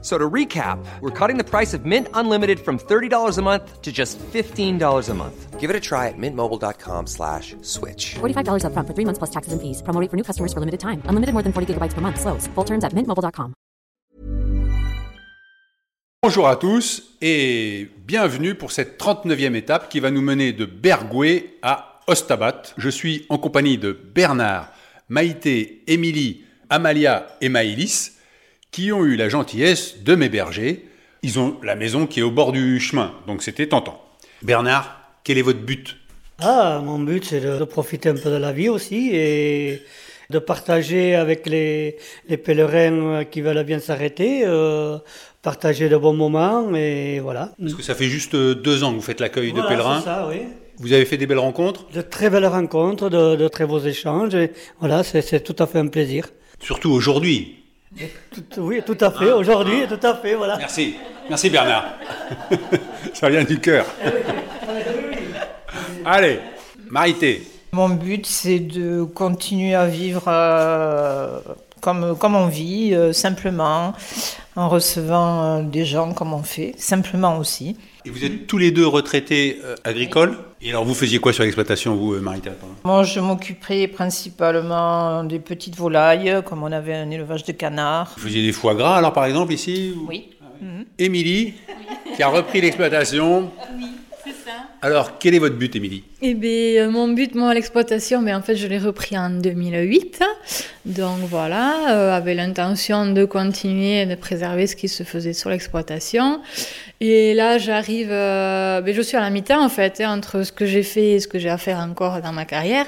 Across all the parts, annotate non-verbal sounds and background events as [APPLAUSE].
So to recap, we're cutting the price of Mint Unlimited from $30 a month to just $15 a month. Give it a try at mintmobile.com slash switch. $45 upfront for three months plus taxes and fees. Promo rate for new customers for limited time. Unlimited more than 40 gigabytes per month. Slows. Full terms at mintmobile.com. Bonjour à tous et bienvenue pour cette 39e étape qui va nous mener de Bergoué à Ostabat. Je suis en compagnie de Bernard, Maïté, Émilie, Amalia et Maïlis qui ont eu la gentillesse de m'héberger. Ils ont la maison qui est au bord du chemin, donc c'était tentant. Bernard, quel est votre but? Ah, mon but, c'est de, de profiter un peu de la vie aussi et de partager avec les, les pèlerins qui veulent bien s'arrêter, euh, partager de bons moments et voilà. Parce que ça fait juste euh, deux ans que vous faites l'accueil de Voilà, pèlerins. c'est ça, oui. Vous avez fait des belles rencontres, De très belles rencontres, de, de très beaux échanges et voilà, c'est tout à fait un plaisir. surtout aujourd'hui. Tout- oui, tout à fait, aujourd'hui, tout à fait, voilà. Merci, merci Bernard. [LAUGHS] ça vient du cœur. Allez, Marité, Mon but, c'est de continuer à vivre euh, comme, comme on vit, euh, simplement, en recevant euh, des gens comme on fait, simplement aussi. Et vous êtes tous les deux retraités euh, agricoles. Et alors vous faisiez quoi sur l'exploitation, vous, euh, Marité pardon? Moi, je m'occuperai principalement des petites volailles, comme on avait un élevage de canards. Vous faisiez des foie gras, alors par exemple, ici ou- Oui. Émilie, qui a repris l'exploitation. Oui, c'est ça. Alors, quel est votre but, Émilie? Eh bien, euh, mon but, moi, à l'exploitation, mais en fait, je l'ai repris en 2008. Donc voilà, euh, avec l'intention de continuer de préserver ce qui se faisait sur l'exploitation. Et là, j'arrive, euh, ben, je suis à la mi-temps en fait, hein, entre ce que j'ai fait et ce que j'ai à faire encore dans ma carrière.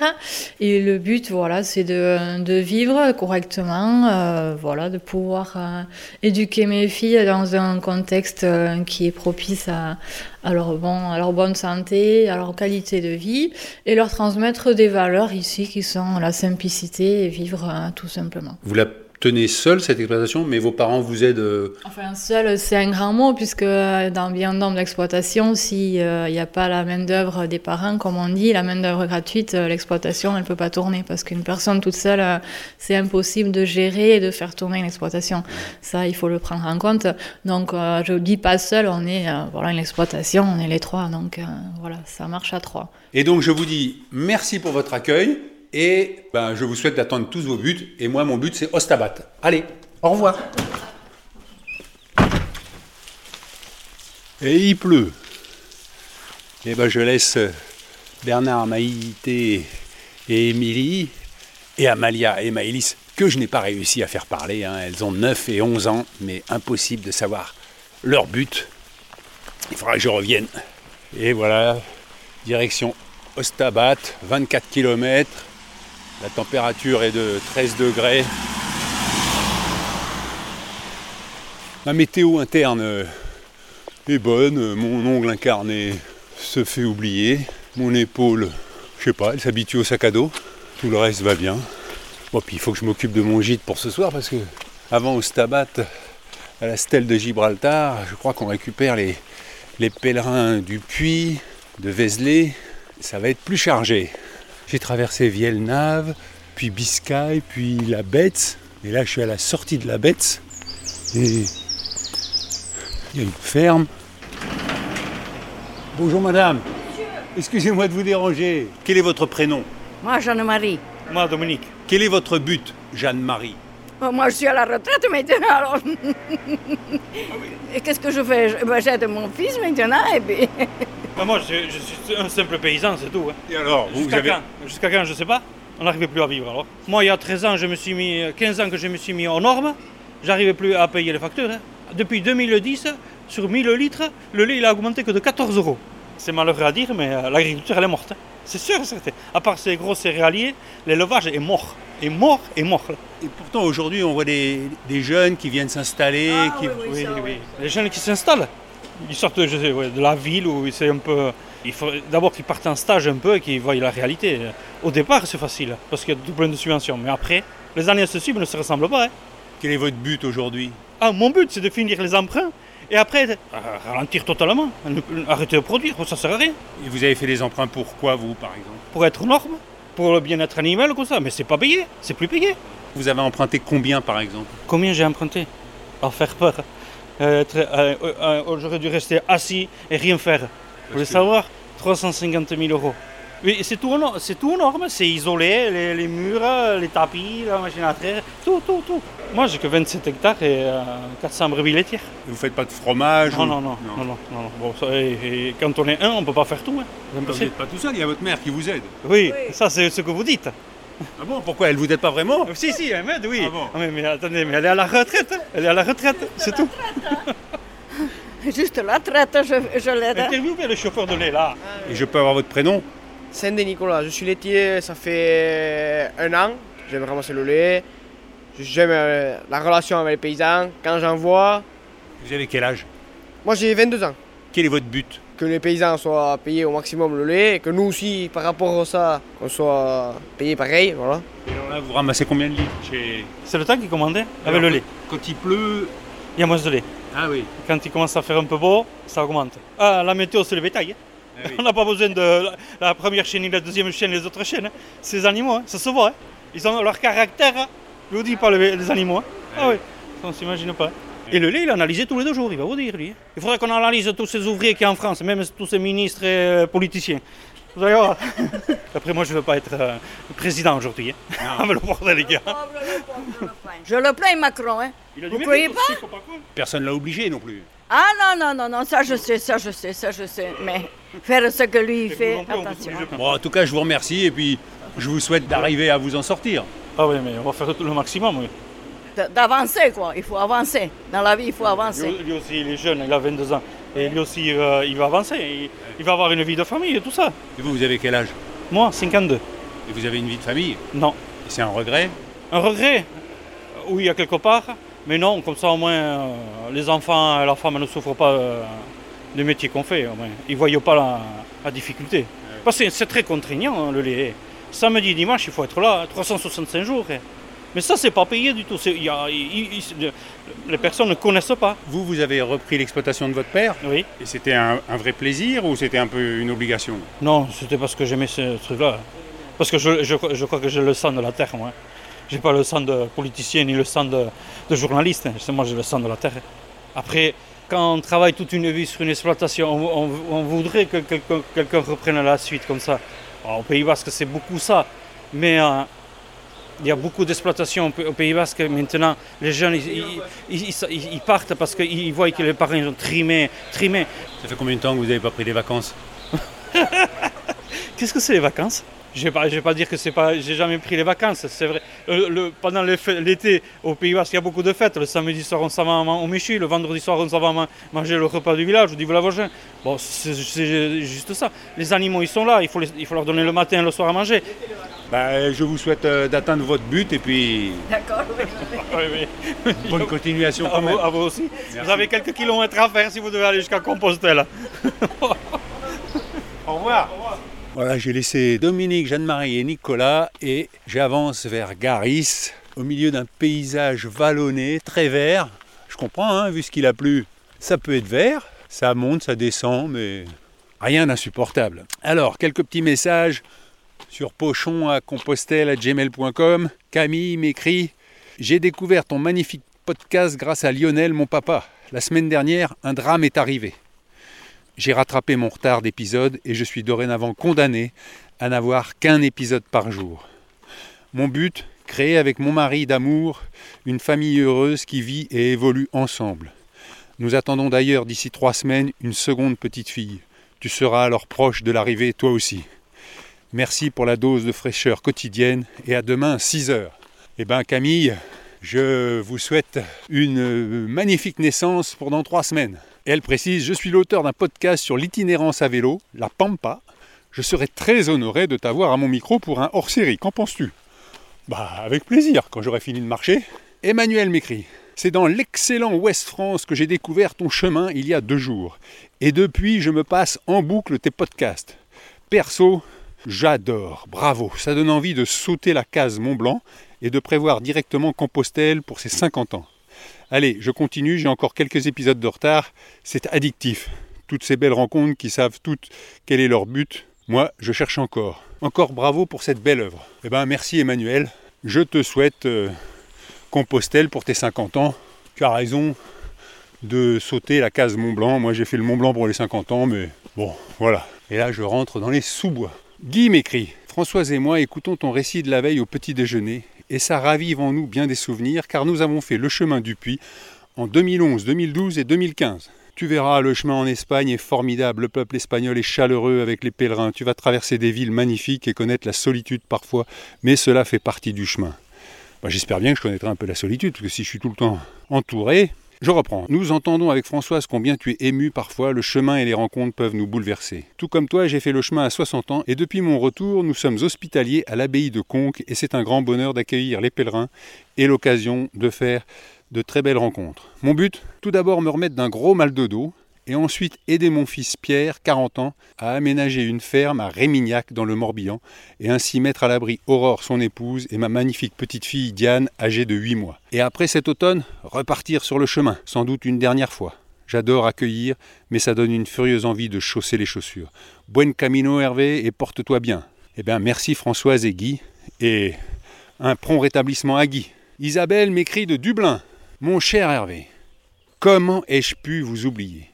Et le but, voilà, c'est de, de vivre correctement, euh, voilà, de pouvoir euh, éduquer mes filles dans un contexte euh, qui est propice à, à leur, bon, à leur bonne santé, à leur qualité de vie, et leur transmettre des valeurs ici qui sont la simplicité et vivre euh, tout simplement. Tenez seule, cette exploitation, mais vos parents vous aident euh, Enfin, seul, c'est un grand mot, puisque dans bien nombre d'exploitations, s'il n'y a pas la main-d'œuvre des parents, comme on dit, la main-d'œuvre gratuite, euh, l'exploitation, elle ne peut pas tourner, parce qu'une personne toute seule, euh, c'est impossible de gérer et de faire tourner une exploitation. Ça, il faut le prendre en compte. Donc, euh, je ne dis pas seul, on est euh, voilà, une exploitation, on est les trois, donc euh, voilà, ça marche à trois. Et donc, je vous dis merci pour votre accueil. Et ben, je vous souhaite d'atteindre tous vos buts. Et moi, mon but, c'est Ostabat. Allez, au revoir. Et il pleut. Et ben, je laisse Bernard, Maïté et Émilie et Amalia et Maëlys, que je n'ai pas réussi à faire parler. hein. Elles ont 9 et 11 ans, mais impossible de savoir leur but. Il faudra que je revienne. Et voilà, direction Ostabat, 24 km. La température est de 13 degrés. La météo interne est bonne. Mon ongle incarné se fait oublier. Mon épaule, je sais pas, elle s'habitue au sac à dos. Tout le reste va bien. Bon, puis il faut que je m'occupe de mon gîte pour ce soir parce que avant Ostabat, à la stèle de Gibraltar, je crois qu'on récupère les, pèlerins du Puy, de Vézelay. Ça va être plus chargé. J'ai traversé Vielnave, puis Biscaye, puis la Betz. Et là, je suis à la sortie de la Betz. Et il y a une ferme. Bonjour madame. Excusez-moi de vous déranger. Quel est votre prénom? Moi, Jeanne-Marie. Moi, Dominique. Quel est votre but, Jeanne-Marie? Moi, je suis à la retraite maintenant, alors. Et qu'est-ce que je fais? Ben, J'aide mon fils maintenant, et puis. [LAUGHS] Ben, moi, je, je suis un simple paysan, c'est tout. hein. Et alors, vous, vous Jusqu'à avez... quand? Jusqu'à quand, je sais pas. On n'arrivait plus à vivre alors. Moi, il y a 13 ans, je me suis mis, 15 ans que je me suis mis aux normes. J'arrivais plus à payer les factures. hein. Depuis 2010, sur 1000 litres, le lait il a augmenté que de 14 euros. C'est malheureux à dire, mais euh, l'agriculture elle est morte. hein. C'est sûr, et certain. À part ces gros céréaliers, l'élevage est mort. Est mort, est mort. là. Et pourtant, aujourd'hui, on voit des, des jeunes qui viennent s'installer. qui... Oui, oui. Les jeunes qui s'installent, ils sortent je sais, ouais, de la ville où c'est un peu. Il faut d'abord qu'ils partent en stage un peu et qu'ils voient la réalité. Au départ, c'est facile parce qu'il y a tout plein de subventions. Mais après, les années à se suivent ne se ressemblent pas. hein. Quel est votre but aujourd'hui? Ah, mon but, c'est de finir les emprunts et après ralentir totalement, arrêter de produire, ça sert à rien. Et vous avez fait des emprunts pour quoi, vous, par exemple? Pour être aux normes, pour le bien-être animal, comme ça, mais c'est pas payé, c'est plus payé. Vous avez emprunté combien, par exemple? Combien j'ai emprunté? À faire peur. Euh, euh, euh, J'aurais dû rester assis et rien faire. Vous voulez savoir? 350 000 euros. Oui, c'est tout, c'est tout aux normes, c'est isolé, les, les murs, les tapis, la machine à traire, tout, tout, tout. Moi j'ai que 27 hectares et euh, 400 brebis laitières. Vous faites pas de fromage Non, ou- non, non, non, non, non, non. Bon, ça, et, et quand on est un, on peut pas faire tout. Hein. Vous n'êtes pas tout seul, il y a votre mère qui vous aide. Oui, ça c'est ce que vous dites. Ah bon Pourquoi Elle vous aide pas vraiment Si, si, elle m'aide, oui. Ah bon mais, mais attendez, mais elle est à la retraite. hein. Elle est à la retraite, c'est tout. [LAUGHS] Juste la traite, je, je l'aide. hein. Interviewez le chauffeur de lait là. Et je peux avoir votre prénom Saint-Denis Nicolas, je suis laitier, ça fait un an. J'aime ramasser le lait. J'aime euh, la relation avec les paysans. Quand j'en vois, Vous avez quel âge? moi j'ai 22 ans. Quel est votre but? Que les paysans soient payés au maximum le lait et que nous aussi, par rapport à ça, qu'on soit payés pareil. Voilà. Et alors là, vous ramassez combien de litres chez... C'est le temps qui commandait avec le lait. Quand il pleut... Il y a moins de lait. Ah oui. Quand il commence à faire un peu beau, ça augmente. Ah, la météo, c'est le bétail. hein. Ah oui. [LAUGHS] On n'a pas besoin de la, la première chaîne, la deuxième chaîne, les autres chaînes. hein. Les animaux, hein. ça se voit. hein. Ils ont leur caractère, hein. Je vous dis pas les, les animaux. hein. Ah oui, ça, on s'imagine pas. Et le lait, il est analysé tous les deux jours, il va vous dire, lui. hein. Il faudrait qu'on analyse tous ces ouvriers qu'il y a en France, même tous ces ministres et euh, politiciens. Vous allez voir. [LAUGHS] Après, moi, je ne veux pas être euh, président aujourd'hui. Hein. Ah, [LAUGHS] le bordel, les gars. Je le plains, Macron. Hein. Il a du Vous mérite croyez pas? pas. Personne l'a obligé non plus. Ah non, non, non, non, ça je sais, ça je sais, ça je sais. Mais faire ce que lui fait, attention. pas. Bon, en tout cas, je vous remercie et puis je vous souhaite d'arriver à vous en sortir. Ah oui, mais on va faire tout le maximum, oui. D'avancer, quoi. Il faut avancer. Dans la vie, il faut avancer. Lui, lui aussi, il est jeune, il a 22 ans. Et lui aussi, euh, il va avancer. Il, il va avoir une vie de famille et tout ça. Et vous, vous avez quel âge? Moi, 52. Et vous avez une vie de famille? Non. Et c'est un regret? Un regret? Oui, à quelque part. Mais non, comme ça, au moins, euh, les enfants et la femme ne souffrent pas euh, du métier qu'on fait. Au moins. Ils ne voient pas la, la difficulté. Parce que c'est très contraignant, hein, le lait. Samedi, dimanche, il faut être là, 365 jours. hein. Mais ça, c'est pas payé du tout. Y a- les personnes ne connaissent pas. Vous, vous avez repris l'exploitation de votre père Oui. Et c'était un, un vrai plaisir ou c'était un peu une obligation? Non, c'était parce que j'aimais ce truc-là. Parce que je, je- je crois que j'ai le sang de la terre, moi. J'ai pas le sang de politicien ni le sang de, de journaliste. hein. C'est moi, j'ai le sang de la terre. Après, quand on travaille toute une vie sur une exploitation, on, on- on voudrait que quelqu'un quelqu'un reprenne la suite comme ça. Alors, au Pays Basque, c'est beaucoup ça. Mais euh, il y a beaucoup d'exploitations au Pays Basque. Maintenant, les jeunes, ils, ils- ils- ils- ils partent parce qu'ils voient que les parents ont trimé, trimé. Ça fait combien de temps que vous n'avez pas pris des vacances? [LAUGHS] Qu'est-ce que c'est les vacances? Je ne vais, pas dire que c'est pas. J'ai jamais pris les vacances, c'est vrai. Euh, le- pendant l'été, au Pays Basque, il y a beaucoup de fêtes. Le samedi soir, on s'en va au Méchy. Le vendredi soir, on s'en va man- manger le repas du village, du village voisin. Bon, c'est c'est juste ça. Les animaux, ils sont là. Il faut, les- il faut leur donner le matin et le soir à manger. Bah, Je vous souhaite euh, d'atteindre votre but et puis D'accord, oui. [LAUGHS] Oui, oui. bonne continuation À quand vous, même. à vous aussi. Merci. Vous avez quelques kilomètres à faire si vous devez aller jusqu'à Compostelle. Au revoir. Voilà, j'ai laissé Dominique, Jeanne-Marie et Nicolas et j'avance vers Garis, au milieu d'un paysage vallonné, très vert. Je comprends, hein, vu ce qu'il a plu, ça peut être vert, ça monte, ça descend, mais rien d'insupportable. Alors, quelques petits messages sur pochon à compostelle à gmail.com. Camille m'écrit J'ai découvert ton magnifique podcast grâce à Lionel, mon papa. La semaine dernière, un drame est arrivé. J'ai rattrapé mon retard d'épisode et je suis dorénavant condamné à n'avoir qu'un épisode par jour. Mon but, créer avec mon mari d'amour une famille heureuse qui vit et évolue ensemble. Nous attendons d'ailleurs d'ici trois semaines une seconde petite fille. Tu seras alors proche de l'arrivée toi aussi. Merci pour la dose de fraîcheur quotidienne et à demain 6 heures. Eh bien Camille, je vous souhaite une magnifique naissance pour dans trois semaines. Elle précise, je suis l'auteur d'un podcast sur l'itinérance à vélo, la Pampa. Je serais très honoré de t'avoir à mon micro pour un hors-série. Qu'en penses-tu? Bah avec plaisir, quand j'aurai fini de marcher. Emmanuel m'écrit. C'est dans l'excellent Ouest France que j'ai découvert ton chemin il y a deux jours. Et depuis, je me passe en boucle tes podcasts. Perso, j'adore, bravo, ça donne envie de sauter la case Mont Blanc et de prévoir directement Compostelle pour ses 50 ans. Allez, je continue, j'ai encore quelques épisodes de retard, c'est addictif. Toutes ces belles rencontres qui savent toutes quel est leur but, moi je cherche encore. Encore bravo pour cette belle œuvre. Eh ben merci Emmanuel, je te souhaite euh, Compostelle pour tes 50 ans. Tu as raison de sauter la case Mont Blanc. Moi j'ai fait le Mont Blanc pour les 50 ans, mais bon, voilà. Et là je rentre dans les sous-bois. Guy m'écrit Françoise et moi écoutons ton récit de la veille au petit déjeuner et ça ravive en nous bien des souvenirs car nous avons fait le chemin du puits en 2011, 2012 et 2015. Tu verras, le chemin en Espagne est formidable, le peuple espagnol est chaleureux avec les pèlerins, tu vas traverser des villes magnifiques et connaître la solitude parfois, mais cela fait partie du chemin. J'espère bien que je connaîtrai un peu la solitude, parce que si je suis tout le temps entouré, je reprends. Nous entendons avec Françoise combien tu es ému parfois, le chemin et les rencontres peuvent nous bouleverser. Tout comme toi, j'ai fait le chemin à 60 ans et depuis mon retour, nous sommes hospitaliers à l'abbaye de Conques et c'est un grand bonheur d'accueillir les pèlerins et l'occasion de faire de très belles rencontres. Mon but, tout d'abord me remettre d'un gros mal de dos, et ensuite aider mon fils Pierre, 40 ans, à aménager une ferme à Rémignac dans le Morbihan et ainsi mettre à l'abri Aurore, son épouse, et ma magnifique petite fille Diane, âgée de 8 mois. Et après cet automne, repartir sur le chemin, sans doute une dernière fois. J'adore accueillir, mais ça donne une furieuse envie de chausser les chaussures. Buen camino Hervé et porte-toi bien. Eh bien merci Françoise et Guy, et un prompt rétablissement à Guy. Isabelle m'écrit de Dublin. Mon cher Hervé, comment ai-je pu vous oublier?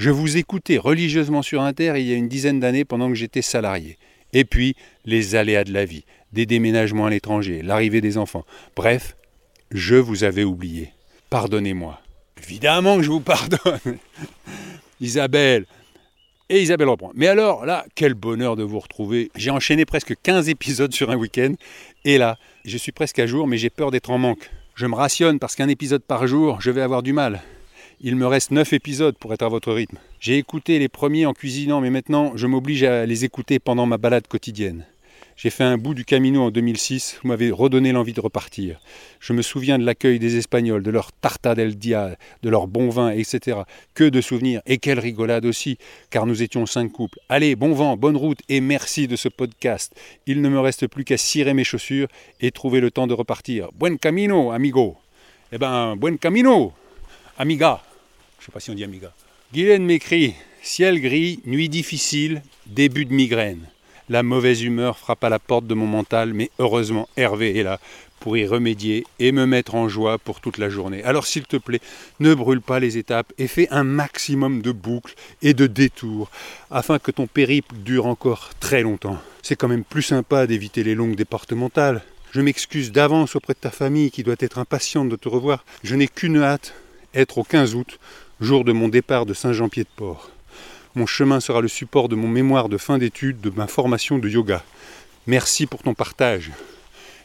Je vous écoutais religieusement sur Inter il y a une dizaine d'années pendant que j'étais salarié. Et puis, les aléas de la vie, des déménagements à l'étranger, l'arrivée des enfants. Bref, je vous avais oublié. Pardonnez-moi. Évidemment que je vous pardonne. [LAUGHS] Isabelle. Et Isabelle reprend. Mais alors, là, quel bonheur de vous retrouver. J'ai enchaîné presque 15 épisodes sur un week-end. Et là, je suis presque à jour, mais j'ai peur d'être en manque. Je me rationne parce qu'un épisode par jour, je vais avoir du mal. Il me reste 9 épisodes pour être à votre rythme. J'ai écouté les premiers en cuisinant, mais maintenant je m'oblige à les écouter pendant ma balade quotidienne. J'ai fait un bout du Camino en 2006, vous m'avez redonné l'envie de repartir. Je me souviens de l'accueil des Espagnols, de leur tarta del dia, de leur bon vin, etc. Que de souvenirs, et quelle rigolade aussi, car nous étions cinq couples. Allez, bon vent, bonne route, et merci de ce podcast. Il ne me reste plus qu'à cirer mes chaussures et trouver le temps de repartir. Buen camino, amigo. Eh ben, buen camino, amiga. Je ne sais pas si on dit amiga. Guylaine m'écrit Ciel gris, nuit difficile, début de migraine. La mauvaise humeur frappe à la porte de mon mental, mais heureusement Hervé est là pour y remédier et me mettre en joie pour toute la journée. Alors s'il te plaît, ne brûle pas les étapes et fais un maximum de boucles et de détours afin que ton périple dure encore très longtemps. C'est quand même plus sympa d'éviter les longues départementales. Je m'excuse d'avance auprès de ta famille qui doit être impatiente de te revoir. Je n'ai qu'une hâte, être au 15 août jour de mon départ de Saint-Jean-Pied-de-Port. Mon chemin sera le support de mon mémoire de fin d'études de ma formation de yoga. Merci pour ton partage.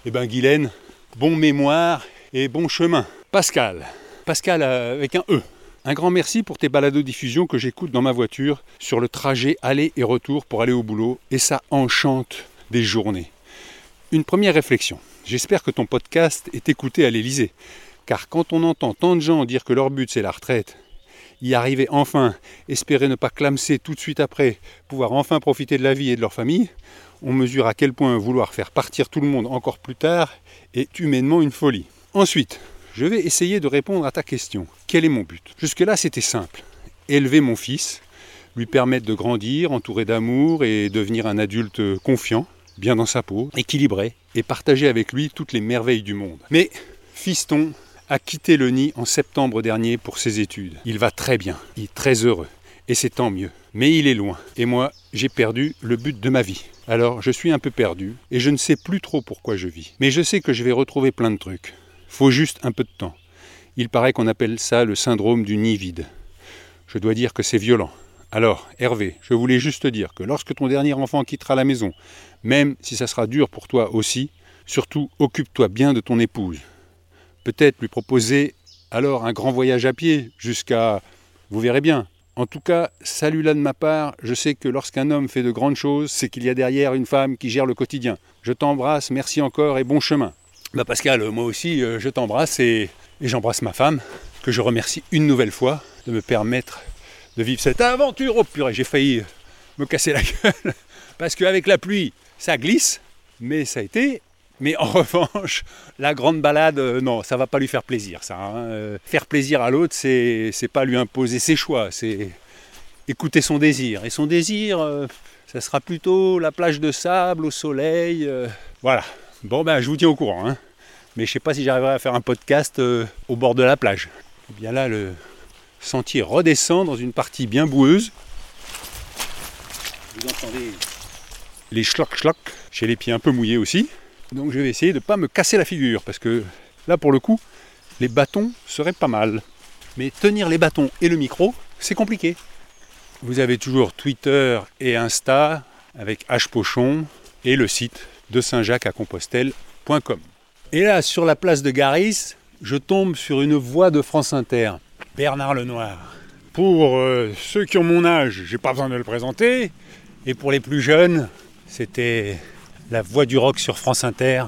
Eh bien, Guylaine, bon mémoire et bon chemin. Pascal, Pascal euh, avec un E. Un grand merci pour tes balados-diffusions que j'écoute dans ma voiture sur le trajet aller et retour pour aller au boulot et ça enchante des journées. Une première réflexion. J'espère que ton podcast est écouté à l'Élysée. Car quand on entend tant de gens dire que leur but c'est la retraite, y arriver enfin, espérer ne pas clamser tout de suite après, pouvoir enfin profiter de la vie et de leur famille, on mesure à quel point vouloir faire partir tout le monde encore plus tard est humainement une folie. Ensuite, je vais essayer de répondre à ta question. Quel est mon but? Jusque-là, c'était simple. Élever mon fils, lui permettre de grandir, entouré d'amour et devenir un adulte confiant, bien dans sa peau, équilibré, et partager avec lui toutes les merveilles du monde. Mais, fiston, a quitté le nid en septembre dernier pour ses études. Il va très bien, il est très heureux, et c'est tant mieux. Mais il est loin, et moi, j'ai perdu le but de ma vie. Alors, je suis un peu perdu, et je ne sais plus trop pourquoi je vis. Mais je sais que je vais retrouver plein de trucs. Faut juste un peu de temps. Il paraît qu'on appelle ça le syndrome du nid vide. Je dois dire que c'est violent. Alors, Hervé, je voulais juste te dire que lorsque ton dernier enfant quittera la maison, même si ça sera dur pour toi aussi, surtout occupe-toi bien de ton épouse peut-être lui proposer alors un grand voyage à pied jusqu'à... Vous verrez bien. En tout cas, salut là de ma part, je sais que lorsqu'un homme fait de grandes choses, c'est qu'il y a derrière une femme qui gère le quotidien. Je t'embrasse, merci encore et bon chemin. Bah Pascal, moi aussi, euh, je t'embrasse et, j'embrasse ma femme, que je remercie une nouvelle fois de me permettre de vivre cette aventure. Oh purée, j'ai failli me casser la [LAUGHS] gueule. Parce qu'avec la pluie, ça glisse, mais ça a été Mais en [LAUGHS] revanche, la grande balade, euh, non, ça va pas lui faire plaisir. Ça, hein. Euh, Faire plaisir à l'autre, c'est pas lui imposer ses choix, c'est écouter son désir. Et son désir, euh, ça sera plutôt la plage de sable au soleil. voilà. Bon ben, je vous tiens au courant. hein. Mais je sais pas si j'arriverai à faire un podcast au bord de la plage. Et bien là, le sentier redescend dans une partie bien boueuse. Vous entendez les schlock schlock. J'ai les pieds un peu mouillés aussi. Donc je vais essayer de ne pas me casser la figure parce que là pour le coup, les bâtons seraient pas mal. Mais tenir les bâtons et le micro, c'est compliqué. Vous avez toujours Twitter et Insta avec H Pochon et le site de Saint-Jacques à Compostelle.com. Et là, sur la place de Garis, je tombe sur une voix de France Inter, Bernard Lenoir. Pour euh, ceux qui ont mon âge, j'ai pas besoin de le présenter. Et pour les plus jeunes, c'était la voix du rock sur France Inter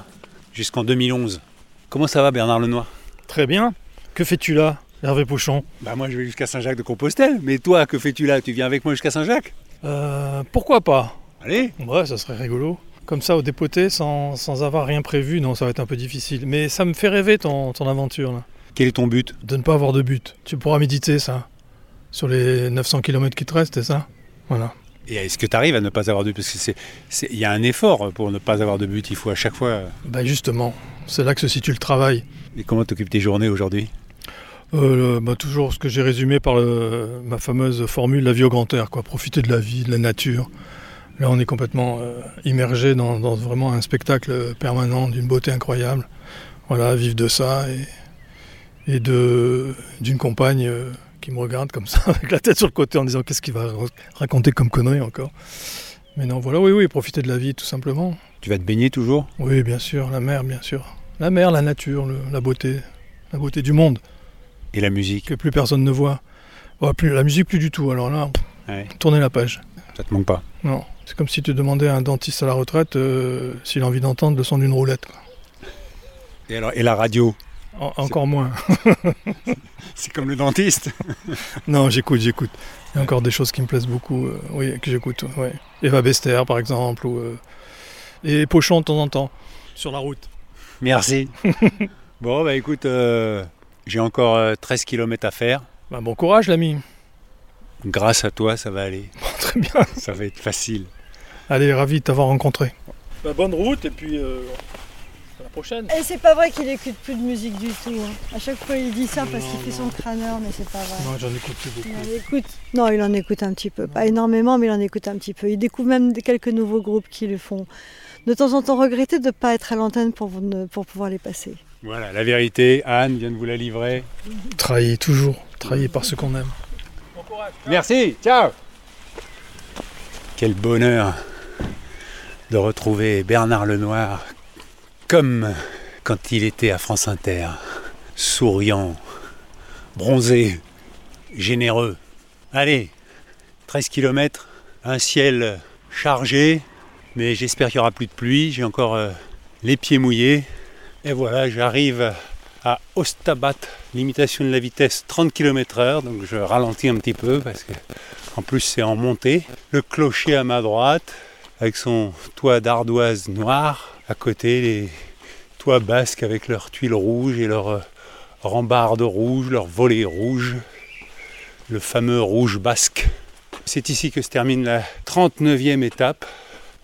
jusqu'en 2011. Comment ça va Bernard Lenoir? Très bien. Que fais-tu là, Hervé Pochon Bah moi je vais jusqu'à Saint-Jacques de Compostelle, mais toi que fais-tu là? Tu viens avec moi jusqu'à Saint-Jacques? Euh, Pourquoi pas? Allez Ouais, ça serait rigolo. Comme ça, au dépoté, sans, sans avoir rien prévu, non, ça va être un peu difficile. Mais ça me fait rêver ton, ton aventure là. Quel est ton but? De ne pas avoir de but. Tu pourras méditer ça. Sur les 900 km qui te restent, c'est ça? Voilà. Et est-ce que tu arrives à ne pas avoir de but? Parce qu'il y a un effort pour ne pas avoir de but, il faut à chaque fois... Bah justement, c'est là que se situe le travail. Et comment t'occupes tes journées aujourd'hui? Euh, bah, toujours ce que j'ai résumé par le- ma fameuse formule la vie au grand air, quoi. Profiter de la vie, de la nature. Là, on est complètement euh, immergé dans, dans vraiment un spectacle permanent d'une beauté incroyable. Voilà, vivre de ça et, d'une compagne euh, qui me regarde comme ça, [LAUGHS] avec la tête sur le côté en disant qu'est-ce qu'il va ra- raconter comme connerie encore? Mais non, voilà, oui, oui, profiter de la vie tout simplement. Tu vas te baigner toujours? Oui, bien sûr, la mer, bien sûr. La mer, la nature, le- la beauté, la beauté du monde Et la musique? Que plus personne ne voit. Oh, plus, la musique, plus du tout. Alors là, Ouais. tournez la page. Ça te manque pas? Non, c'est comme si tu demandais à un dentiste à la retraite euh, s'il a envie d'entendre le son d'une roulette. quoi. Et, alors, et la radio? En- encore moins. [LAUGHS] C'est comme le dentiste [LAUGHS] non, j'écoute, j'écoute. Il y a encore des choses qui me plaisent beaucoup, euh, oui, que j'écoute. Ouais. Eva Bester, par exemple, ou, euh, et Pochon de temps en temps, sur la route. Merci. [LAUGHS] bon, bah écoute, euh, j'ai encore euh, 13 km à faire. Bah, bon courage, l'ami. Grâce à toi, ça va aller. Très bien. Ça va être facile. Allez, ravi de t'avoir rencontré. Bah, bonne route, et puis euh, prochaine. Et c'est pas vrai qu'il écoute plus de musique du tout. hein. À chaque fois, il dit ça parce qu'il fait son crâneur, mais c'est pas vrai. Non, j'en écoute plus beaucoup. Il en écoute. Non, il en écoute un petit peu. Pas énormément, mais il en écoute un petit peu. Il découvre même quelques nouveaux groupes qui le font. De temps en temps, regretter de ne pas être à l'antenne pour, ne- pour pouvoir les passer. Voilà, la vérité, Anne vient de vous la livrer. Travailler toujours, travailler par ce qu'on aime. Merci, ciao Quel bonheur de retrouver Bernard Lenoir comme quand il était à France Inter, souriant, bronzé, généreux. Allez, 13 km, un ciel chargé, mais j'espère qu'il n'y aura plus de pluie, j'ai encore euh, les pieds mouillés. Et voilà, j'arrive à Ostabat, limitation de la vitesse 30 km/h, donc je ralentis un petit peu parce que en plus c'est en montée. Le clocher à ma droite, avec son toit d'ardoise noire, à côté les toits basques avec leurs tuiles rouges et leurs euh, rambardes rouges, leurs volets rouges, le fameux rouge basque. C'est ici que se termine la 39e étape.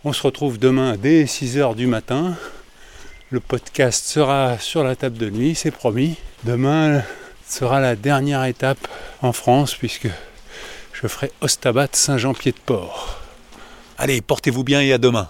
On se retrouve demain dès 6h du matin. Le podcast sera sur la table de nuit, c'est promis. Demain sera la dernière étape en France puisque je ferai Ostabat Saint-Jean-Pied-de-Port. Allez, portez-vous bien et à demain.